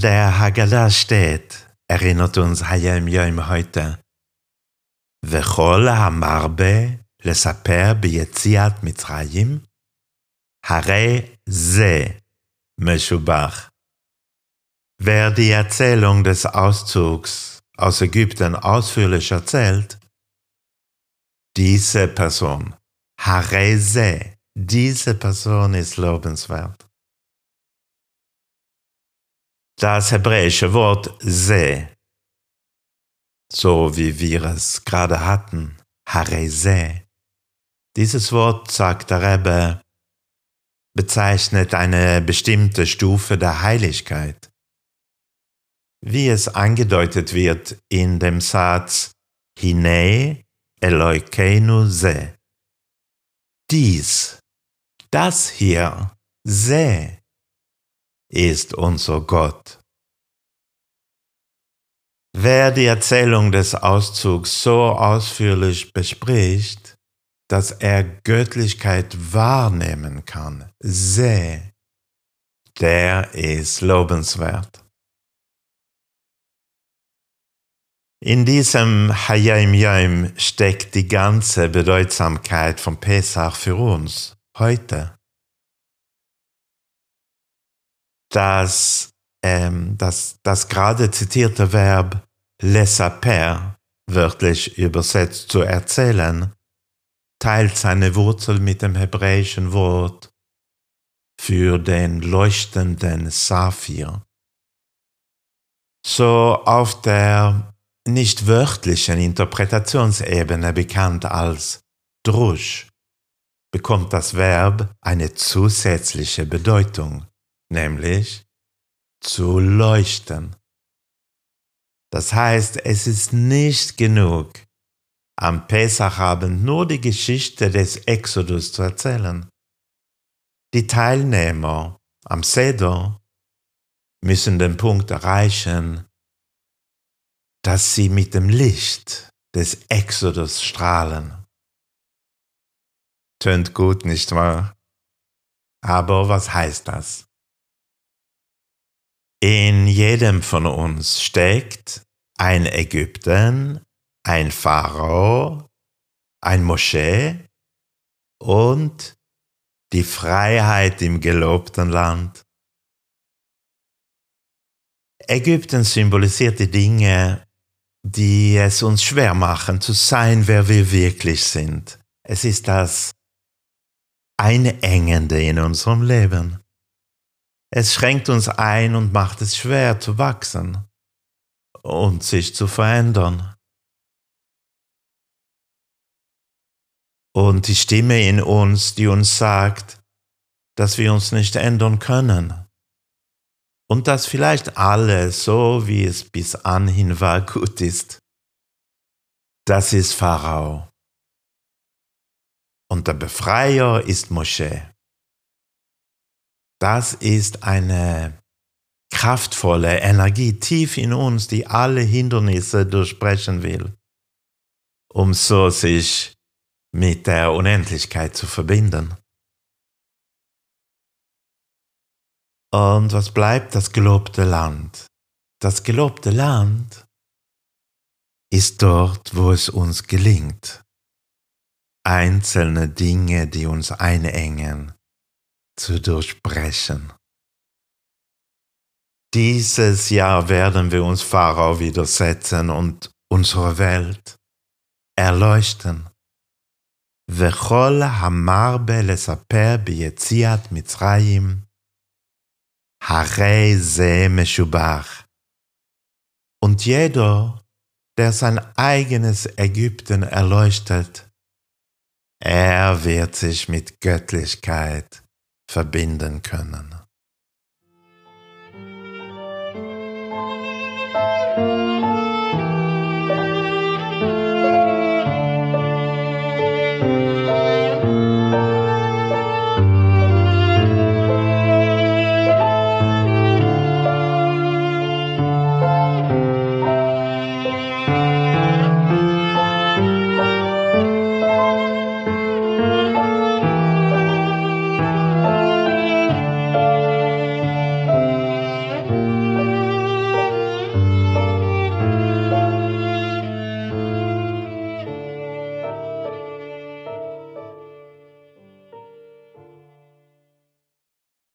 der Haggadah steht, erinnert uns Hayam Yom heute. וכל המרבה לספר ביציאת מצרים, הרי זה משובח. Wer die Erzählung des Auszugs aus Ägypten ausführlich erzählt, diese Person, Hareze, diese Person ist lobenswert. Das hebräische Wort se, so wie wir es gerade hatten, Hareze, dieses Wort, sagt der Rebbe, bezeichnet eine bestimmte Stufe der Heiligkeit. Wie es angedeutet wird in dem Satz Hine Eloikeinu se. Dies, das hier, se, ist unser Gott. Wer die Erzählung des Auszugs so ausführlich bespricht, dass er Göttlichkeit wahrnehmen kann, seh, der ist lobenswert. In diesem Hayim Yom steckt die ganze Bedeutsamkeit von Pesach für uns heute. Das, ähm, das, das gerade zitierte Verb lesaper, wörtlich übersetzt zu erzählen, teilt seine Wurzel mit dem hebräischen Wort für den leuchtenden Saphir. So auf der nicht wörtlichen Interpretationsebene bekannt als Drusch bekommt das Verb eine zusätzliche Bedeutung, nämlich zu leuchten. Das heißt, es ist nicht genug, am Pesachabend nur die Geschichte des Exodus zu erzählen. Die Teilnehmer am Seder müssen den Punkt erreichen, dass sie mit dem Licht des Exodus strahlen. Tönt gut, nicht wahr? Aber was heißt das? In jedem von uns steckt ein Ägypten, ein Pharao, ein Moschee und die Freiheit im gelobten Land. Ägypten symbolisiert die Dinge, die es uns schwer machen, zu sein, wer wir wirklich sind. Es ist das Einengende in unserem Leben. Es schränkt uns ein und macht es schwer zu wachsen und sich zu verändern. und die Stimme in uns, die uns sagt, dass wir uns nicht ändern können und dass vielleicht alles so, wie es bis anhin war, gut ist. Das ist Pharao. Und der Befreier ist Moschee. Das ist eine kraftvolle Energie tief in uns, die alle Hindernisse durchbrechen will, um so sich mit der Unendlichkeit zu verbinden. Und was bleibt das gelobte Land? Das gelobte Land ist dort, wo es uns gelingt, einzelne Dinge, die uns einengen, zu durchbrechen. Dieses Jahr werden wir uns Pharao widersetzen und unsere Welt erleuchten. וכל המרבה לספר ביציאת מצרים, הרי זה משובח. Und jeder, der sein eigenes Ägypten erleuchtet, er wird sich mit Göttlichkeit verbinden können.